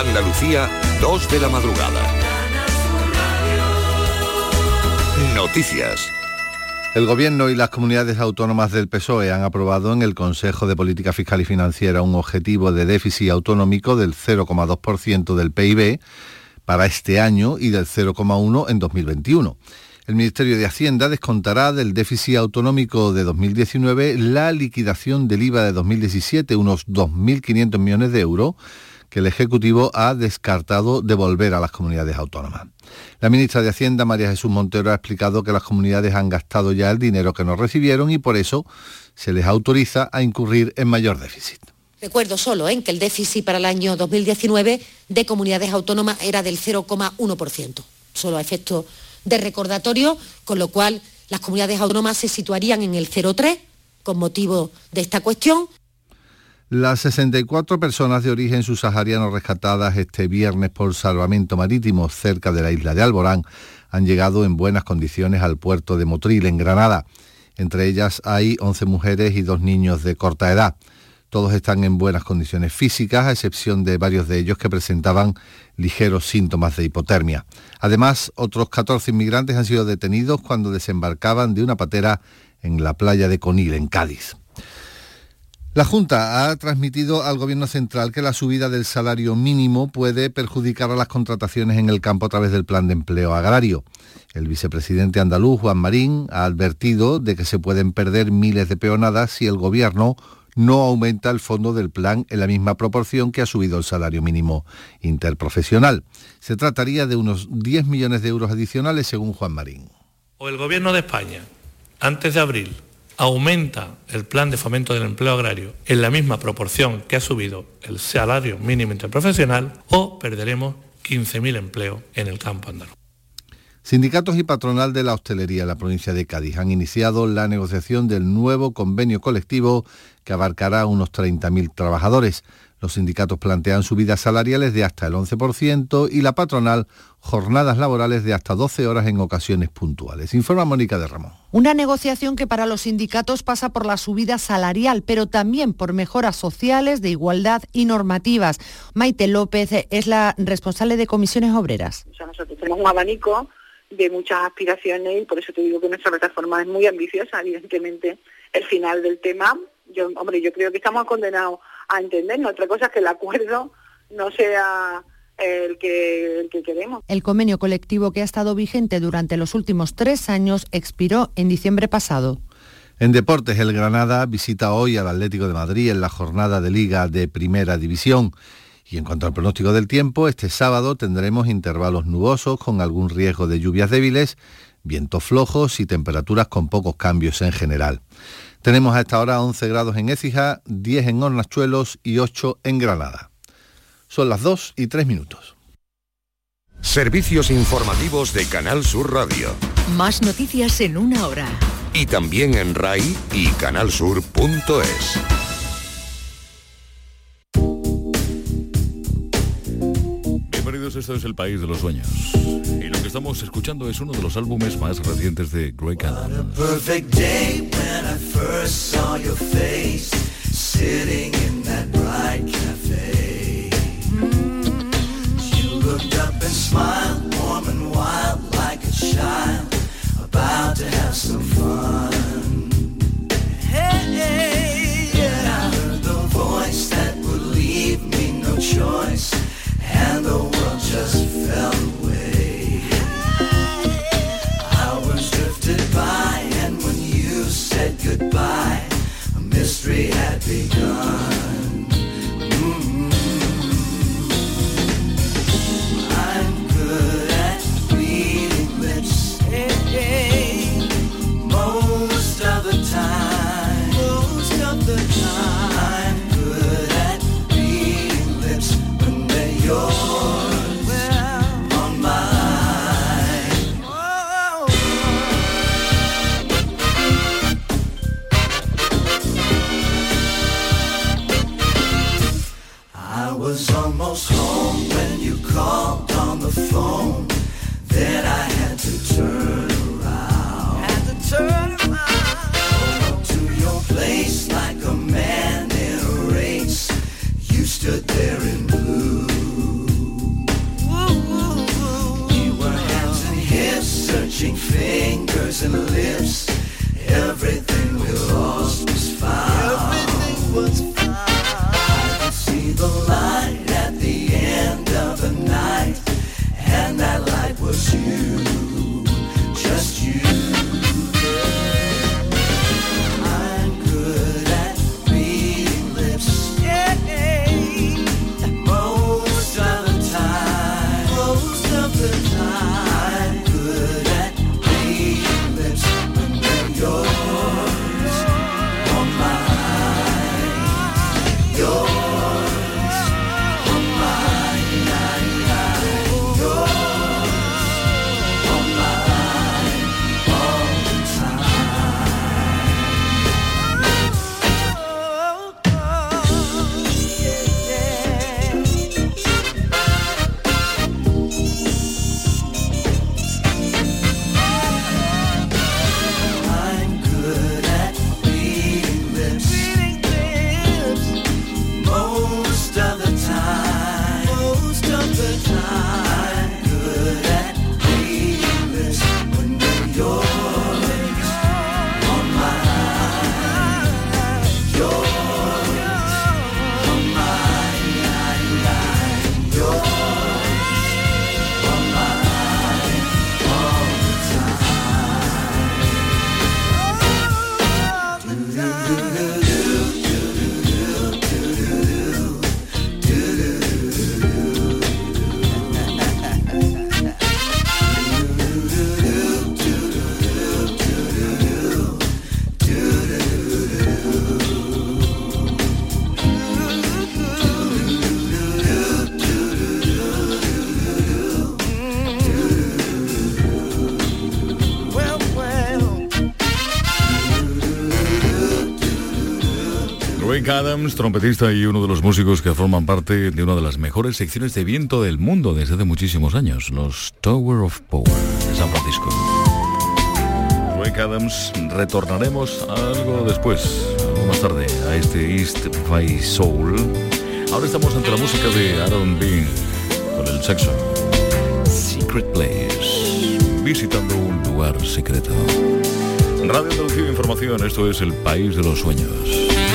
Andalucía, 2 de la madrugada. Noticias. El Gobierno y las comunidades autónomas del PSOE han aprobado en el Consejo de Política Fiscal y Financiera un objetivo de déficit autonómico del 0,2% del PIB para este año y del 0,1% en 2021. El Ministerio de Hacienda descontará del déficit autonómico de 2019 la liquidación del IVA de 2017, unos 2.500 millones de euros, que el Ejecutivo ha descartado devolver a las comunidades autónomas. La ministra de Hacienda, María Jesús Montero, ha explicado que las comunidades han gastado ya el dinero que no recibieron y por eso se les autoriza a incurrir en mayor déficit. Recuerdo solo ¿eh? que el déficit para el año 2019 de comunidades autónomas era del 0,1%, solo a efecto de recordatorio, con lo cual las comunidades autónomas se situarían en el 0,3 con motivo de esta cuestión. Las 64 personas de origen subsahariano rescatadas este viernes por salvamento marítimo cerca de la isla de Alborán han llegado en buenas condiciones al puerto de Motril, en Granada. Entre ellas hay 11 mujeres y dos niños de corta edad. Todos están en buenas condiciones físicas, a excepción de varios de ellos que presentaban ligeros síntomas de hipotermia. Además, otros 14 inmigrantes han sido detenidos cuando desembarcaban de una patera en la playa de Conil, en Cádiz. La Junta ha transmitido al Gobierno Central que la subida del salario mínimo puede perjudicar a las contrataciones en el campo a través del Plan de Empleo Agrario. El vicepresidente andaluz, Juan Marín, ha advertido de que se pueden perder miles de peonadas si el Gobierno no aumenta el fondo del plan en la misma proporción que ha subido el salario mínimo interprofesional. Se trataría de unos 10 millones de euros adicionales según Juan Marín. O el Gobierno de España, antes de abril, aumenta el plan de fomento del empleo agrario en la misma proporción que ha subido el salario mínimo interprofesional, o perderemos 15.000 empleos en el campo andaluz. Sindicatos y patronal de la hostelería en la provincia de Cádiz han iniciado la negociación del nuevo convenio colectivo que abarcará unos 30.000 trabajadores. Los sindicatos plantean subidas salariales de hasta el 11% y la patronal jornadas laborales de hasta 12 horas en ocasiones puntuales. Informa Mónica de Ramón. Una negociación que para los sindicatos pasa por la subida salarial, pero también por mejoras sociales, de igualdad y normativas. Maite López es la responsable de comisiones obreras. nosotros tenemos un abanico de muchas aspiraciones y por eso te digo que nuestra plataforma es muy ambiciosa, evidentemente el final del tema, yo hombre, yo creo que estamos condenados a entendernos, otra cosa es que el acuerdo no sea el que, el que queremos. El convenio colectivo que ha estado vigente durante los últimos tres años expiró en diciembre pasado. En deportes, el Granada visita hoy al Atlético de Madrid en la jornada de Liga de Primera División. Y en cuanto al pronóstico del tiempo, este sábado tendremos intervalos nubosos con algún riesgo de lluvias débiles, vientos flojos y temperaturas con pocos cambios en general. Tenemos a esta hora 11 grados en Écija, 10 en Hornachuelos y 8 en Granada. Son las 2 y 3 minutos. Servicios informativos de Canal Sur Radio. Más noticias en una hora. Y también en RAI y canalsur.es. esto es el país de los sueños. Y lo que estamos escuchando es uno de los álbumes más recientes de Greg about Adams, trompetista y uno de los músicos que forman parte de una de las mejores secciones de viento del mundo desde hace muchísimos años, los Tower of Power de San Francisco. Rick Adams, retornaremos algo después, más tarde, a este East by Soul. Ahora estamos ante la música de Aaron Bean con el sexo. Secret Place, visitando un lugar secreto. Radio Andalucía Información, esto es el país de los sueños.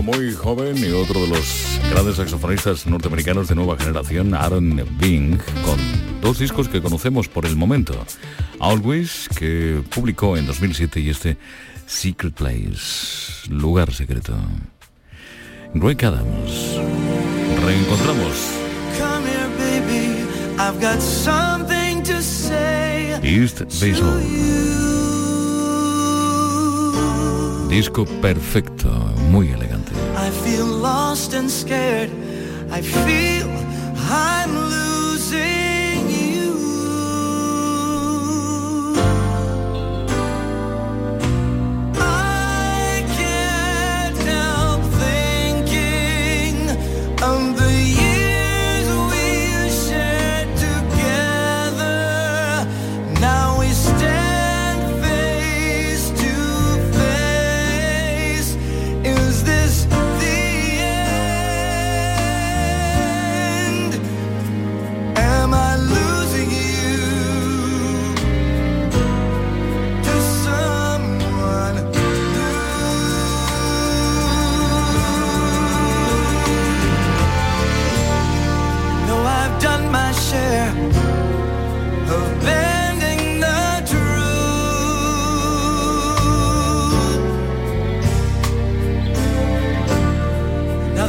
Muy joven y otro de los grandes saxofonistas norteamericanos de nueva generación, Aaron Bing, con dos discos que conocemos por el momento. Always, que publicó en 2007, y este Secret Place, lugar secreto. Greg Adams. Reencontramos. Come here, baby. I've got something to say. East Bay Soul. Disco perfecto, muy elegante. Feel lost and scared. I feel I'm losing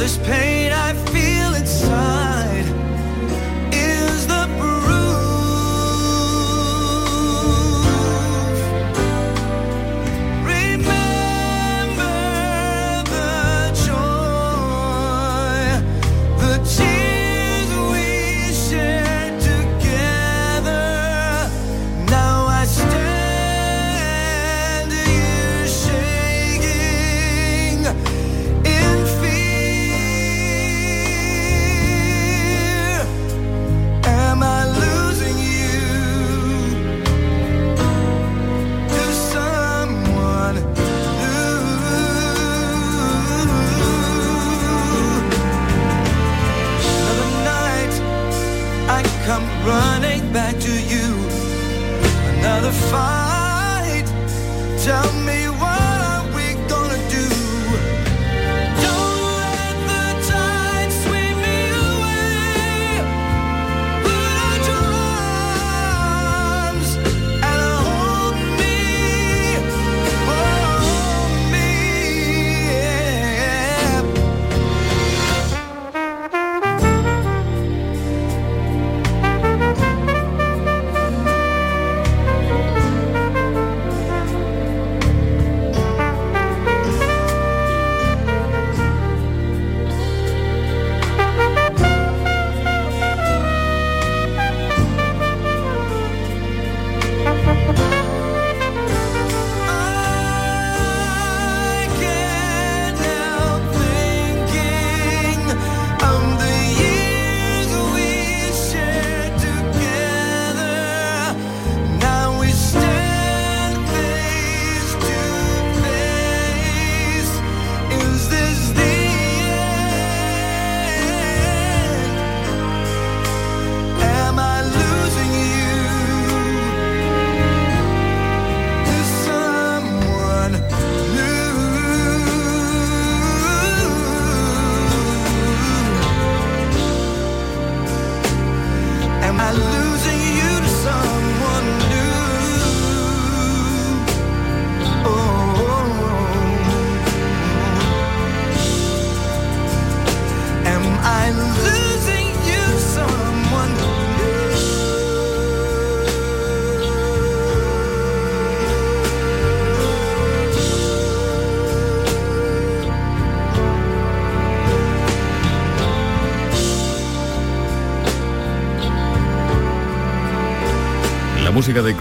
this pain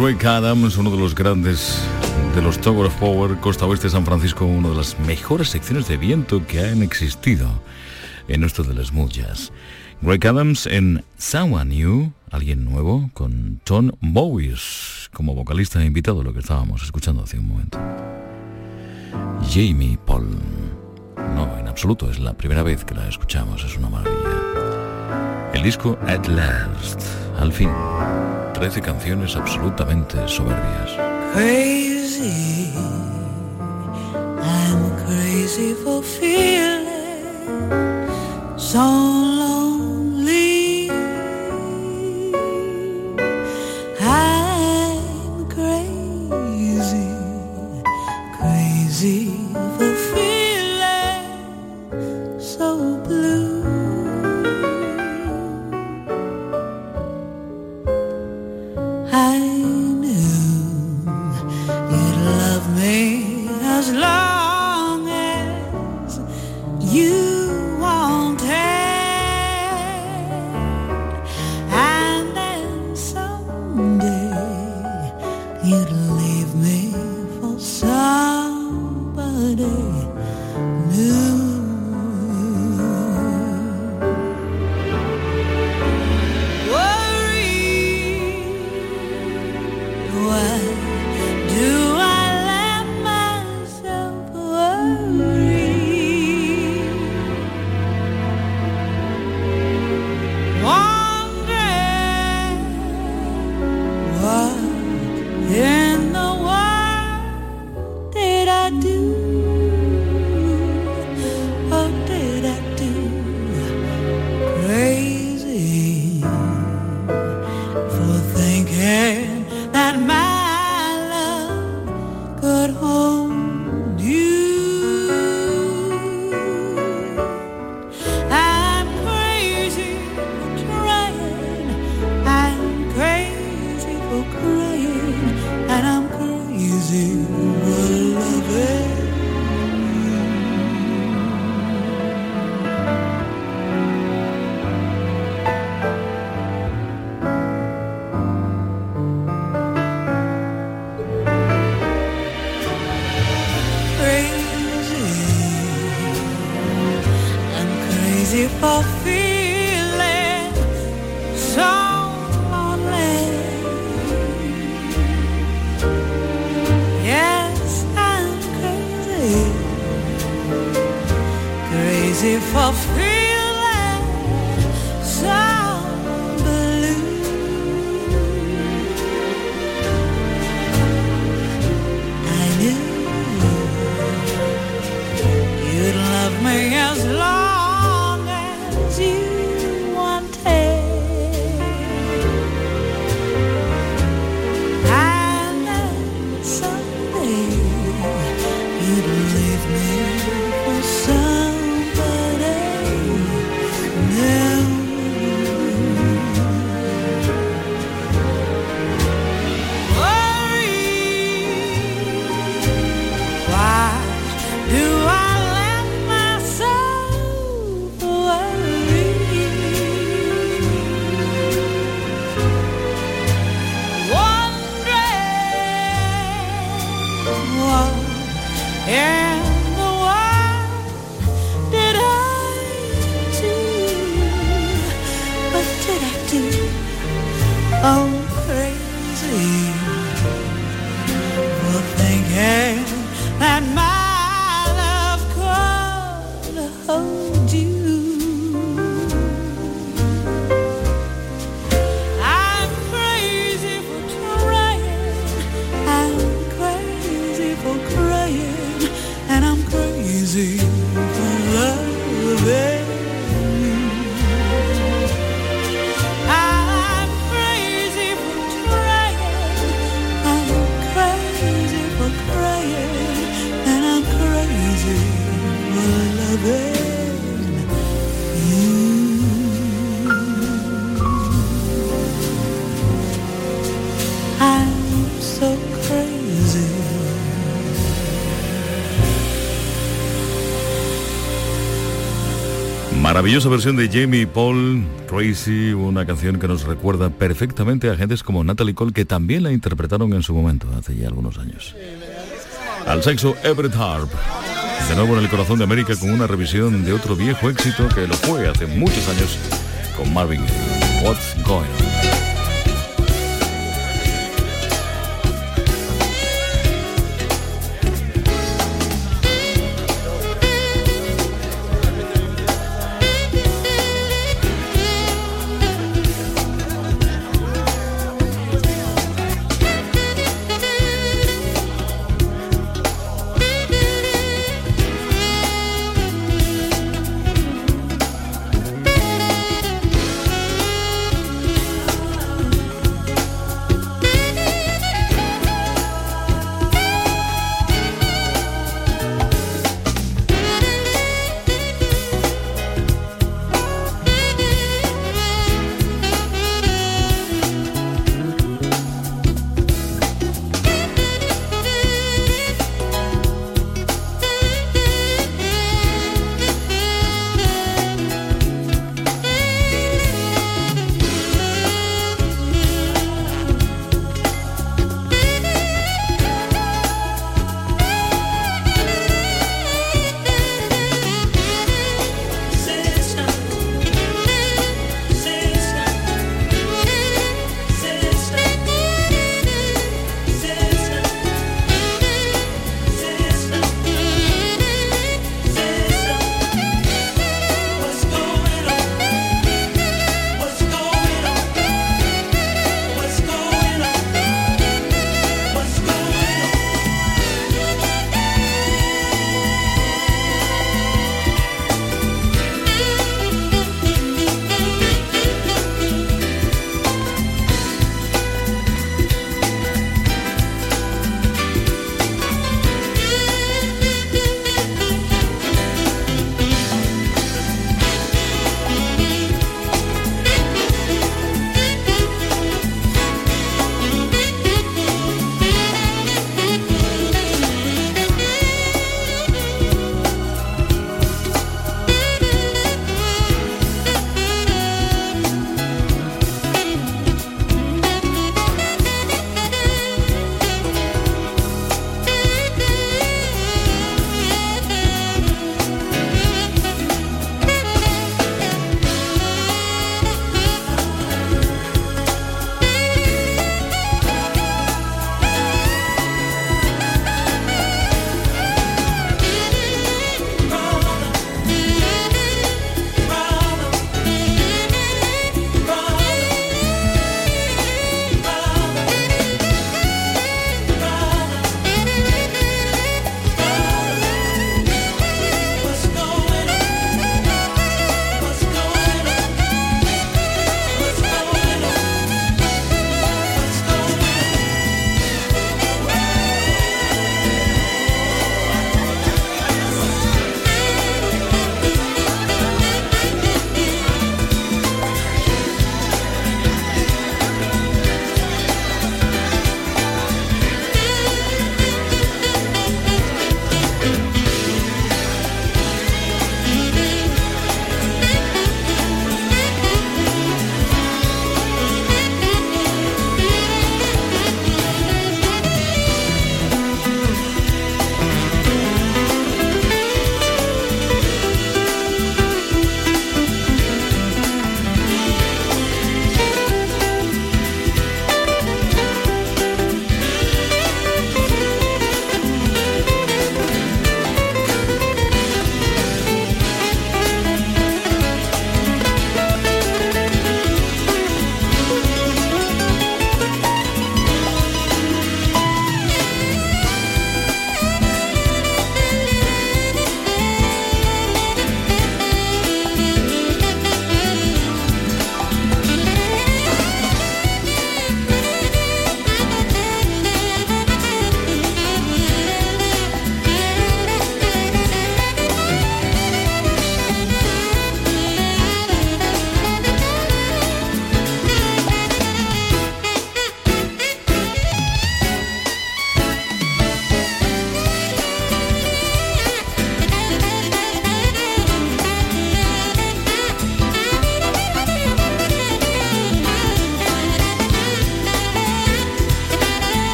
Craig Adams, uno de los grandes de los Tower of Power, Costa Oeste de San Francisco, una de las mejores secciones de viento que han existido en esto de las jazz. Greg Adams en Someone New, alguien nuevo, con Tom Bowis como vocalista e invitado, lo que estábamos escuchando hace un momento. Jamie Paul. No, en absoluto, es la primera vez que la escuchamos, es una maravilla. El disco At Last, al fin, 13 canciones absolutamente soberbias. if I feel Mm. Maravillosa versión de Jamie Paul Crazy, una canción que nos recuerda perfectamente a gentes como Natalie Cole, que también la interpretaron en su momento, hace ya algunos años. Al sexo Everett Harp de nuevo en el corazón de América con una revisión de otro viejo éxito que lo fue hace muchos años con Marvin What's Going On.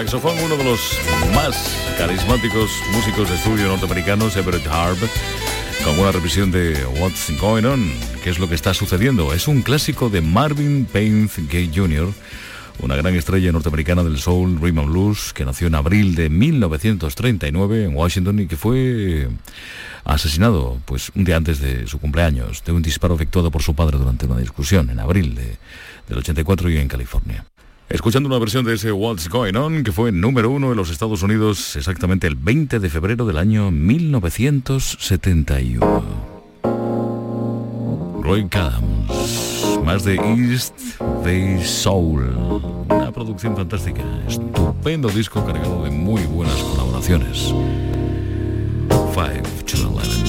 Saxofón, uno de los más carismáticos músicos de estudio norteamericanos, Everett Harp, con una revisión de What's Going On, qué es lo que está sucediendo. Es un clásico de Marvin Payne Gay Jr., una gran estrella norteamericana del soul, rhythm blues, que nació en abril de 1939 en Washington y que fue asesinado pues un día antes de su cumpleaños de un disparo efectuado por su padre durante una discusión en abril de, del 84 y en California. Escuchando una versión de ese What's Going On, que fue número uno en los Estados Unidos exactamente el 20 de febrero del año 1971. Roy Adams, más de East Bay Soul. Una producción fantástica, estupendo disco cargado de muy buenas colaboraciones. 5 to 11.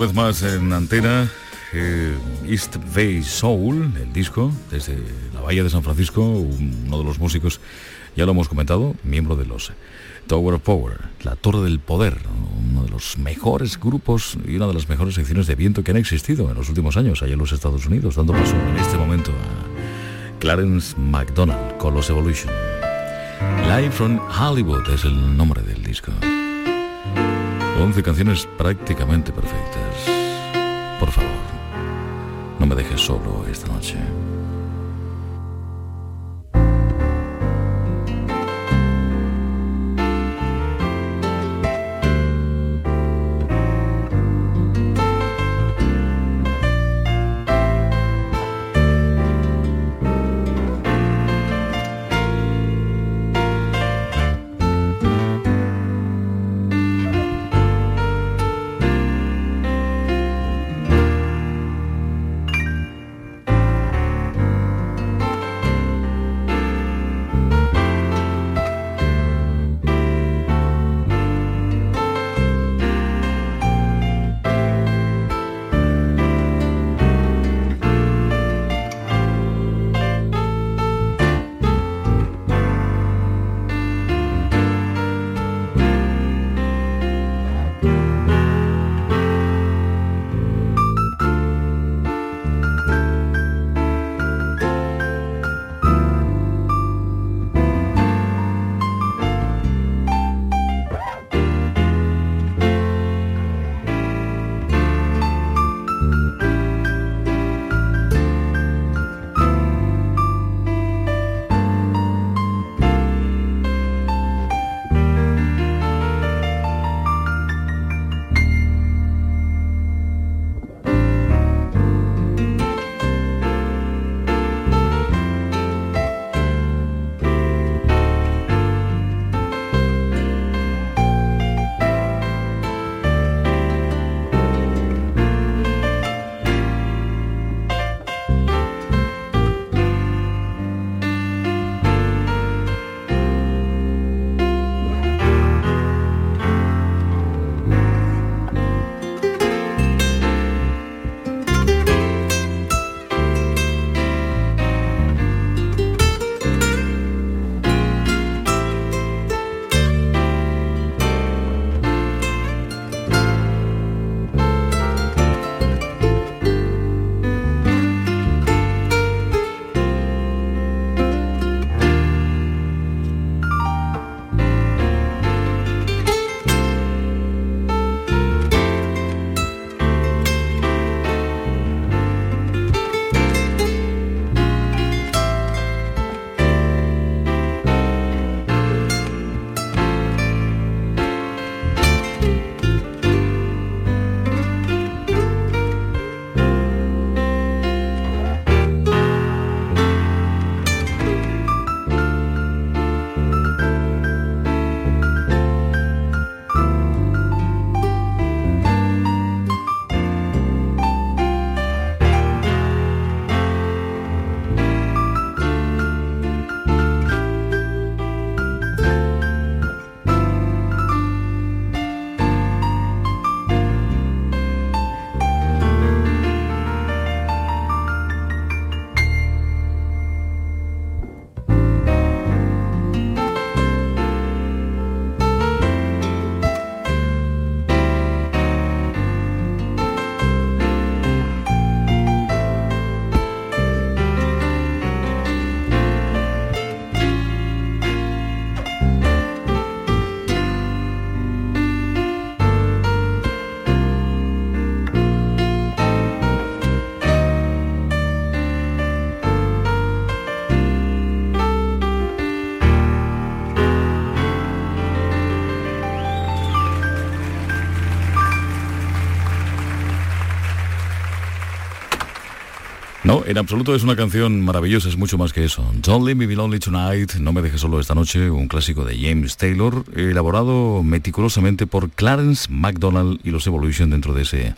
Vez más en antena. eh, East Bay Soul, el disco, desde la Bahía de San Francisco, uno de los músicos, ya lo hemos comentado, miembro de los Tower of Power, la Torre del Poder, uno de los mejores grupos y una de las mejores secciones de viento que han existido en los últimos años allá en los Estados Unidos, dando paso en este momento a Clarence McDonald con los Evolution. Live from Hollywood es el nombre del disco. 11 canciones prácticamente perfectas. Por favor, no me dejes solo esta noche. En absoluto es una canción maravillosa, es mucho más que eso. Don't Leave Me Be Lonely Tonight, No Me Dejes Solo Esta Noche, un clásico de James Taylor, elaborado meticulosamente por Clarence MacDonald y los Evolution dentro de ese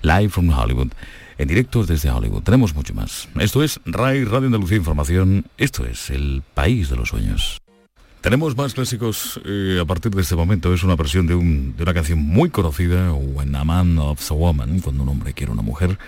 Live from Hollywood. En directo desde Hollywood. Tenemos mucho más. Esto es RAI Radio Andalucía Información. Esto es el país de los sueños. Tenemos más clásicos eh, a partir de este momento. Es una versión de, un- de una canción muy conocida, When a Man Loves a Woman, cuando un hombre quiere una mujer,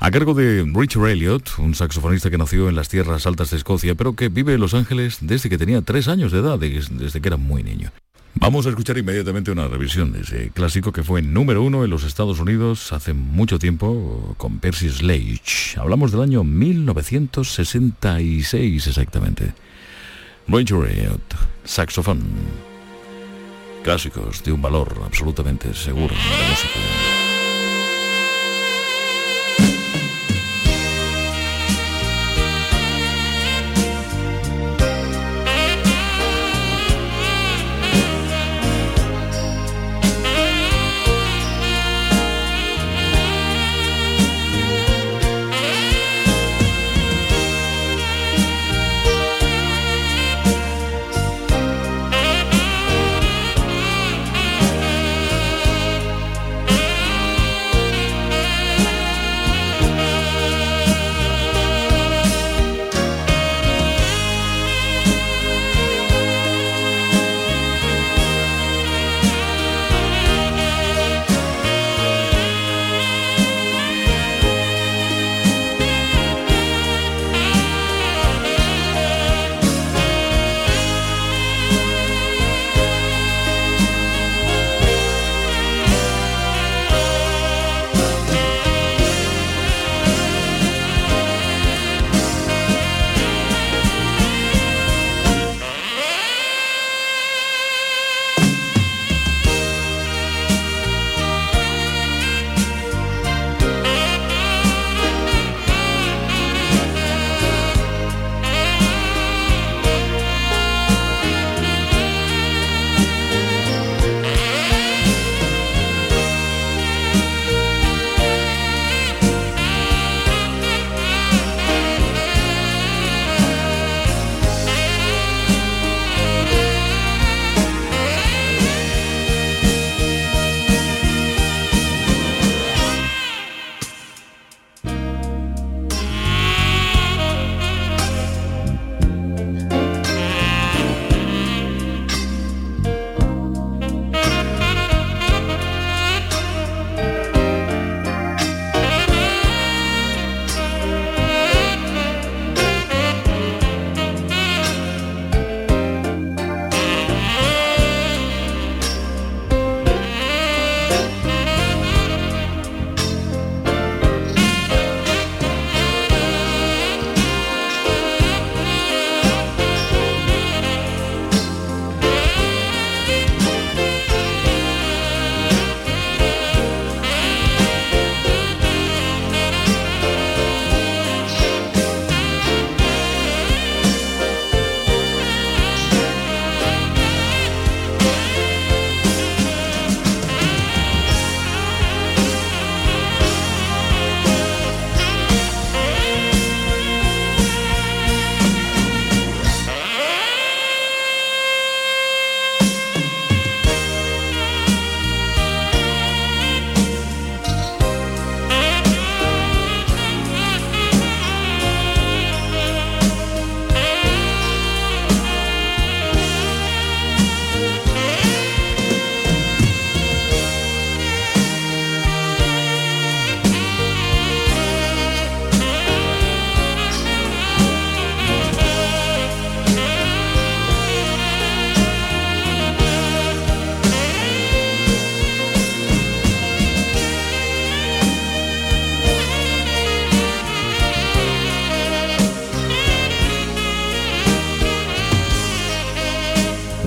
a cargo de Richard Elliot, un saxofonista que nació en las tierras altas de Escocia, pero que vive en Los Ángeles desde que tenía tres años de edad, des- desde que era muy niño. Vamos a escuchar inmediatamente una revisión de ese clásico que fue número uno en los Estados Unidos hace mucho tiempo con Percy Sledge. Hablamos del año 1966 exactamente. Roy saxofón. Clásicos de un valor absolutamente seguro de la música.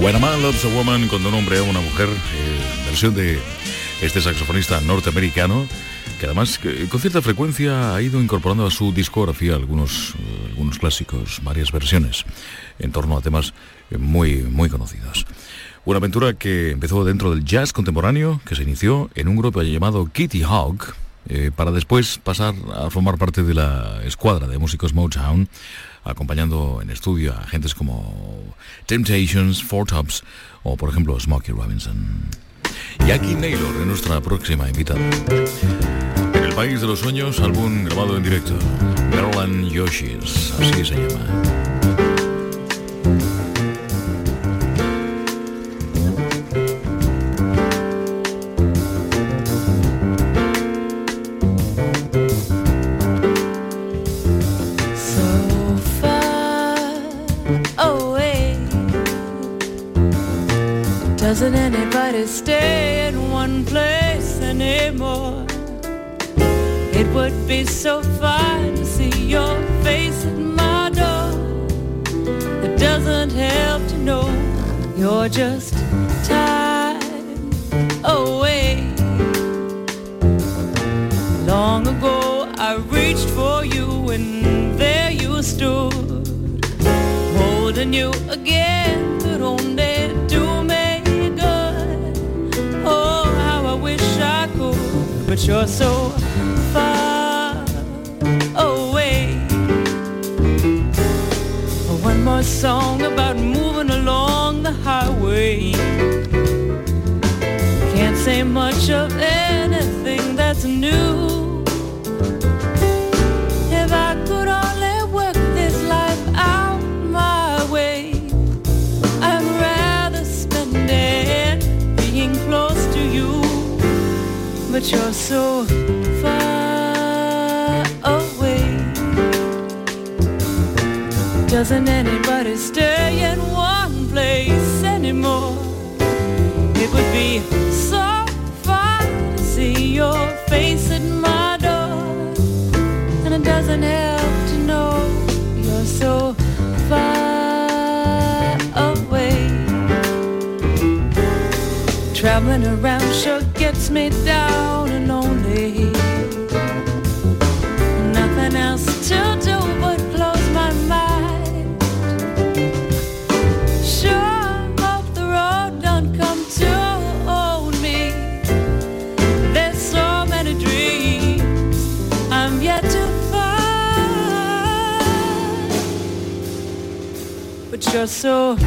When Man Loves a Woman, cuando un a una mujer, eh, versión de este saxofonista norteamericano, que además con cierta frecuencia ha ido incorporando a su discografía algunos, eh, algunos clásicos, varias versiones, en torno a temas eh, muy, muy conocidos. Una aventura que empezó dentro del jazz contemporáneo, que se inició en un grupo llamado Kitty Hawk, para después pasar a formar parte de la escuadra de músicos Motown, acompañando en estudio a gentes como Temptations, Four Tops o por ejemplo Smokey Robinson. Aquí Naylor es nuestra próxima invitada. En el País de los Sueños, álbum grabado en directo. Maryland Yoshis, así se llama. It would be so fine to see your face at my door. It doesn't help to know you're just time away. Long ago I reached for you and there you stood Holding you again could only But you're so far away. One more song about moving along the highway. Can't say much of anything that's new But you're so far away. Doesn't anybody stay in one place anymore? It would be so fun to see your face at my door and it doesn't help to know you're so far away. Traveling around sure gets me down and lonely. Nothing else to do but close my mind. Sure hope the road don't come to own me. There's so many dreams I'm yet to find, but you're so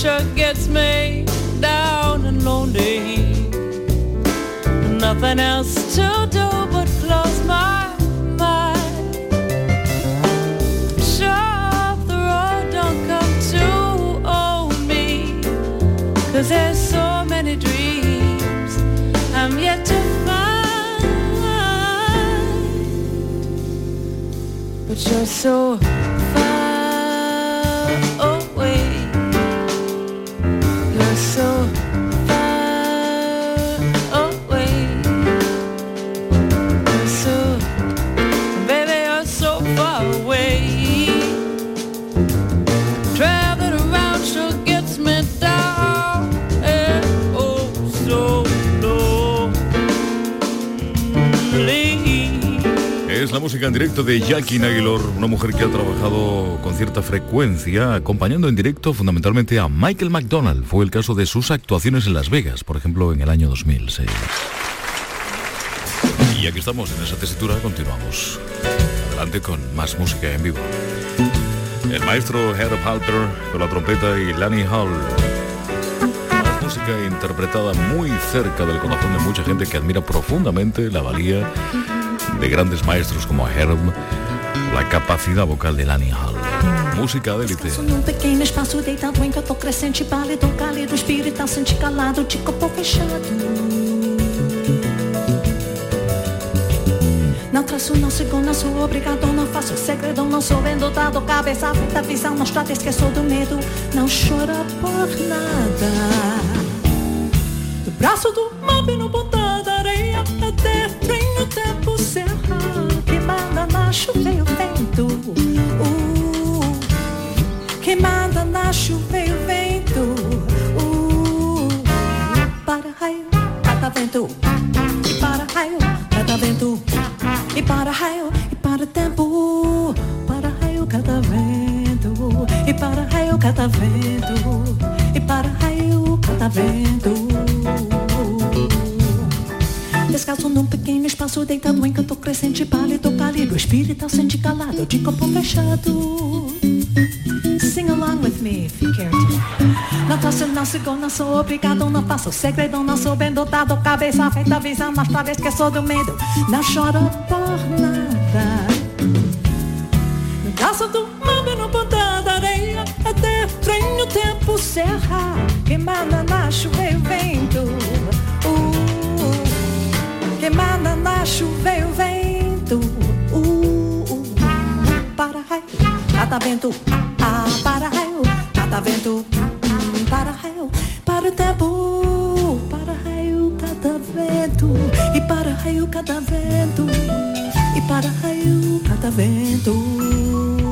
Traveling gets me down and lonely. Nothing else to do but close my mind. Sure the road don't come to own me. Cause there's so many dreams I'm yet to find. But you're so de Jackie Naylor, una mujer que ha trabajado con cierta frecuencia acompañando en directo fundamentalmente a Michael McDonald. Fue el caso de sus actuaciones en Las Vegas, por ejemplo, en el año 2006. Y aquí estamos en esa tesitura, continuamos. Adelante con más música en vivo. El maestro Herb Halper con la trompeta y Lanny Hall. Más música interpretada muy cerca del corazón de mucha gente que admira profundamente la valía de grandes maestros como Herb, la capacidad vocal de Lanny Hall. Música de élite. Num pequeno espaço deitado em que eu tô crescente, pálido, cálido, espírito sente calado, de fechado. Não traço, não sigo, não sou obrigado, não faço segredo, não sou bem dotado, cabeça aberta, visão mostrada, esqueço do medo, não chora por nada. Do braço do no ponta vento. E para raio, cada vento. E para raio, e para tempo. Para raio, cada vento. E para raio, cada vento. E para raio, cada vento. Descalço num pequeno espaço deitado em canto crescente, pálido, pálido, espírito sente calado, de corpo fechado. Sing along with me if you care to. Não traço, não sou obrigado, não faço segredo, não sou bem dotado, cabeça feita, visão mostrada, esqueço do medo, não choro por nada. No braço do mar, no ponta da areia, até trem o tempo cerrar, que manda na chuva e o vento. Uh, que manda na chuva e o vento. Uh, uh, para raio, cada vento. Para raio, cada vento. Para raio, para o tempo. Para raio, cada vento. E para raio, cada vento. E para raio, cada vento.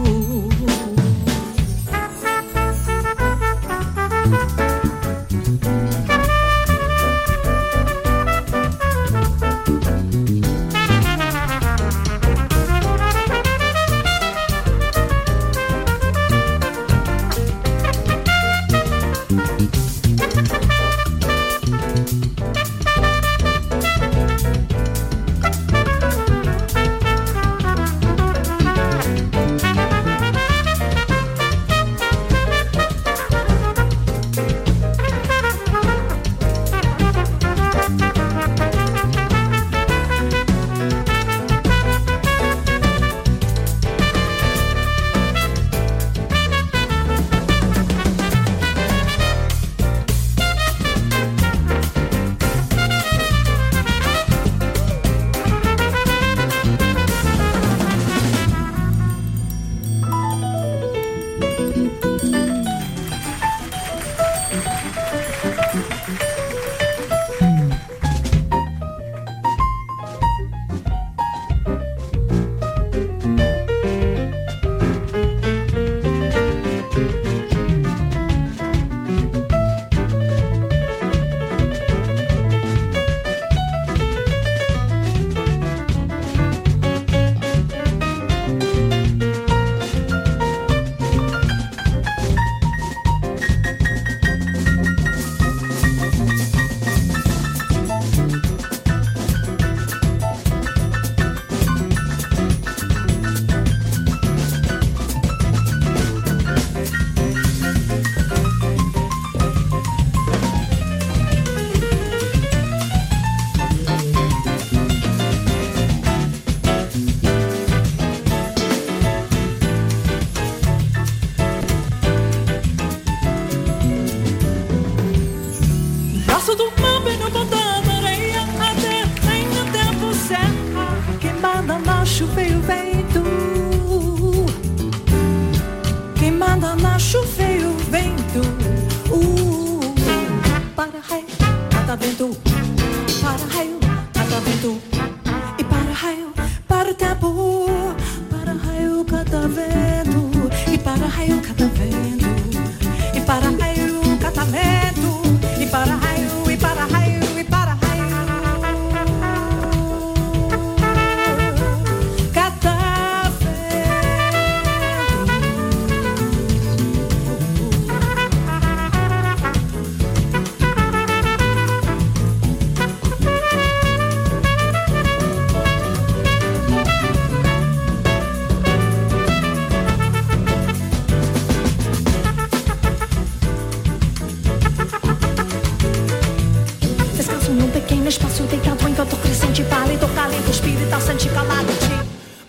De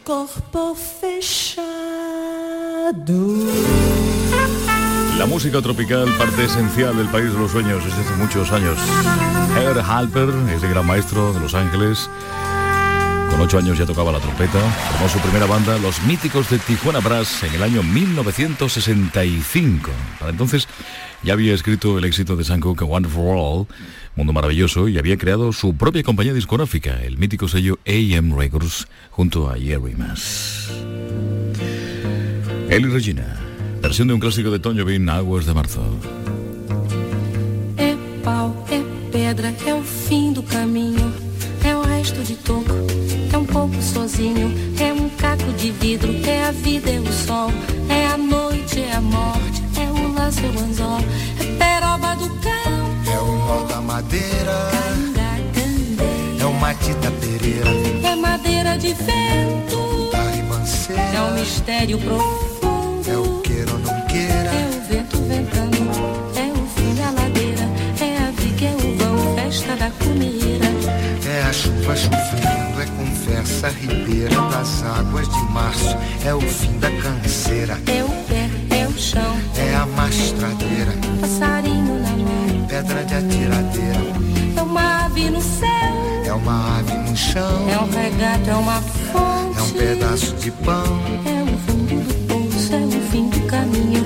corpo fechado. La música tropical, parte esencial del país de los sueños desde hace muchos años. Herr Halper es el gran maestro de Los Ángeles. Ocho años ya tocaba la trompeta. Formó su primera banda, Los Míticos de Tijuana Brass, en el año 1965. Para entonces ya había escrito el éxito de Sam Cooke, Wonderful World, Mundo Maravilloso, y había creado su propia compañía discográfica, el mítico sello AM Records, junto a Jerry Mass. Ellie Regina, versión de un clásico de Toño Bin, Aguas de Marzo. Pouco sozinho. É um caco de vidro, é a vida, é o sol. É a noite, é a morte, é o laço, é o anzol. É peroba do cão, É o nó da madeira, é o matita pereira, é madeira de vento. da ribanceira, É um mistério profundo. é o queira ou não queira, É o vento ventando, é o fim da ladeira. É a viga, é o vão, festa da comida. é a chuva chovendo, conversa ribeira das águas de março, é o fim da canseira, É o pé, é o chão, é a mastradeira, passarinho na mão. pedra de atiradeira, É uma ave no céu, é uma ave no chão, é um regato, é uma fonte. é um pedaço de pão, É o fundo do poço, é o fim do caminho.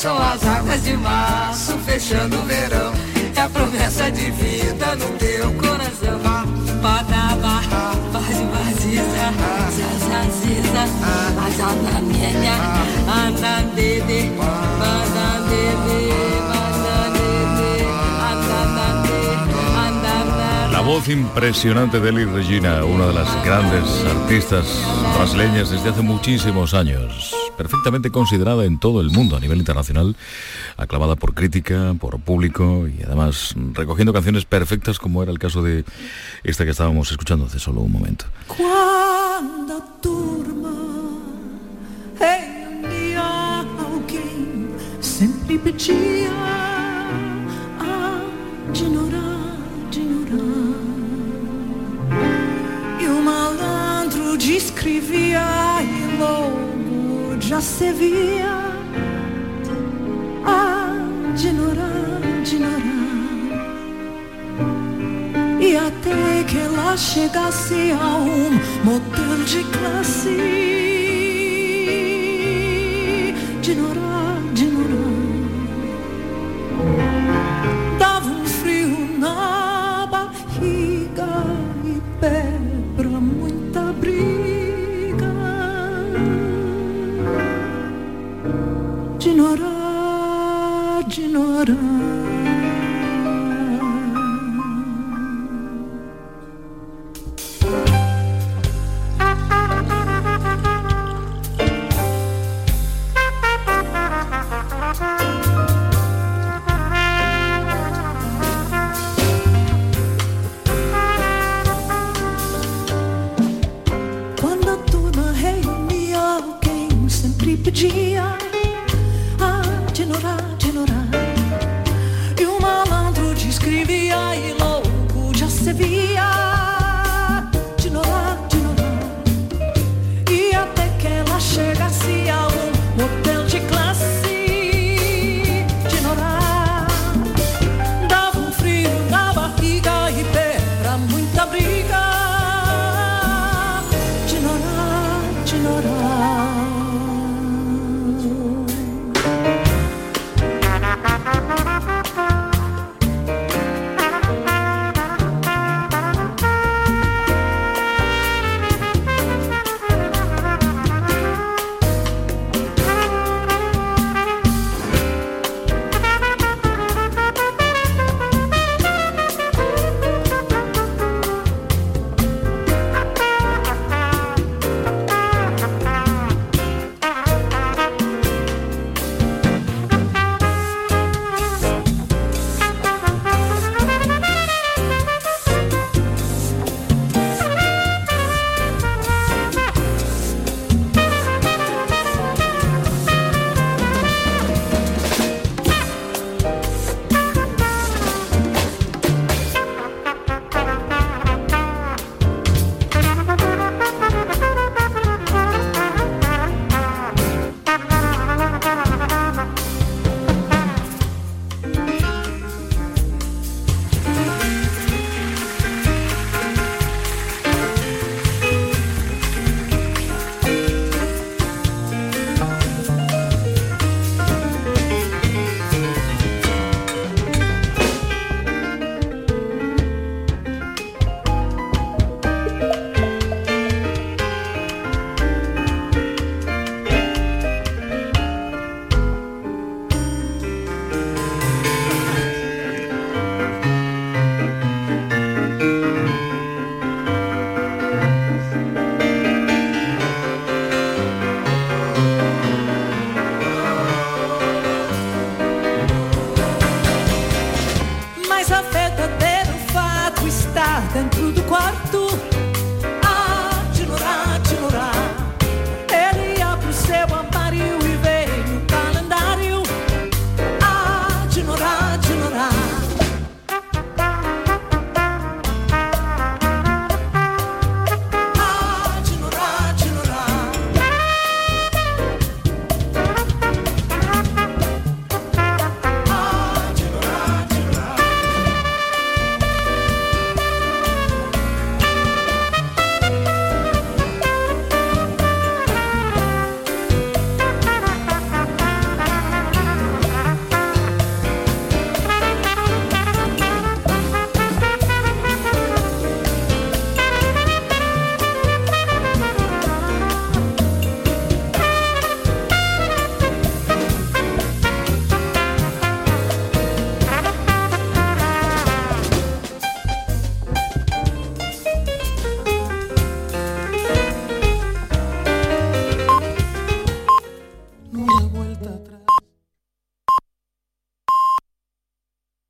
São as águas de março fechando o verão. É a promessa de vida no teu coração. Badaba, base baziza, zazaziza, azanamenya, anandede, banandede, voz impresionante de Ellie Regina, una de las grandes artistas brasileñas desde hace muchísimos años, perfectamente considerada en todo el mundo a nivel internacional, aclamada por crítica, por público y además recogiendo canciones perfectas como era el caso de esta que estábamos escuchando hace solo un momento. Quando a turma reunia alguém, sempre pedia a de ignorar, ignorar. Malandro descrevia e logo já se via a de ignorar, ignorar. E até que ela chegasse a um motel de classe. Ignorar, autumn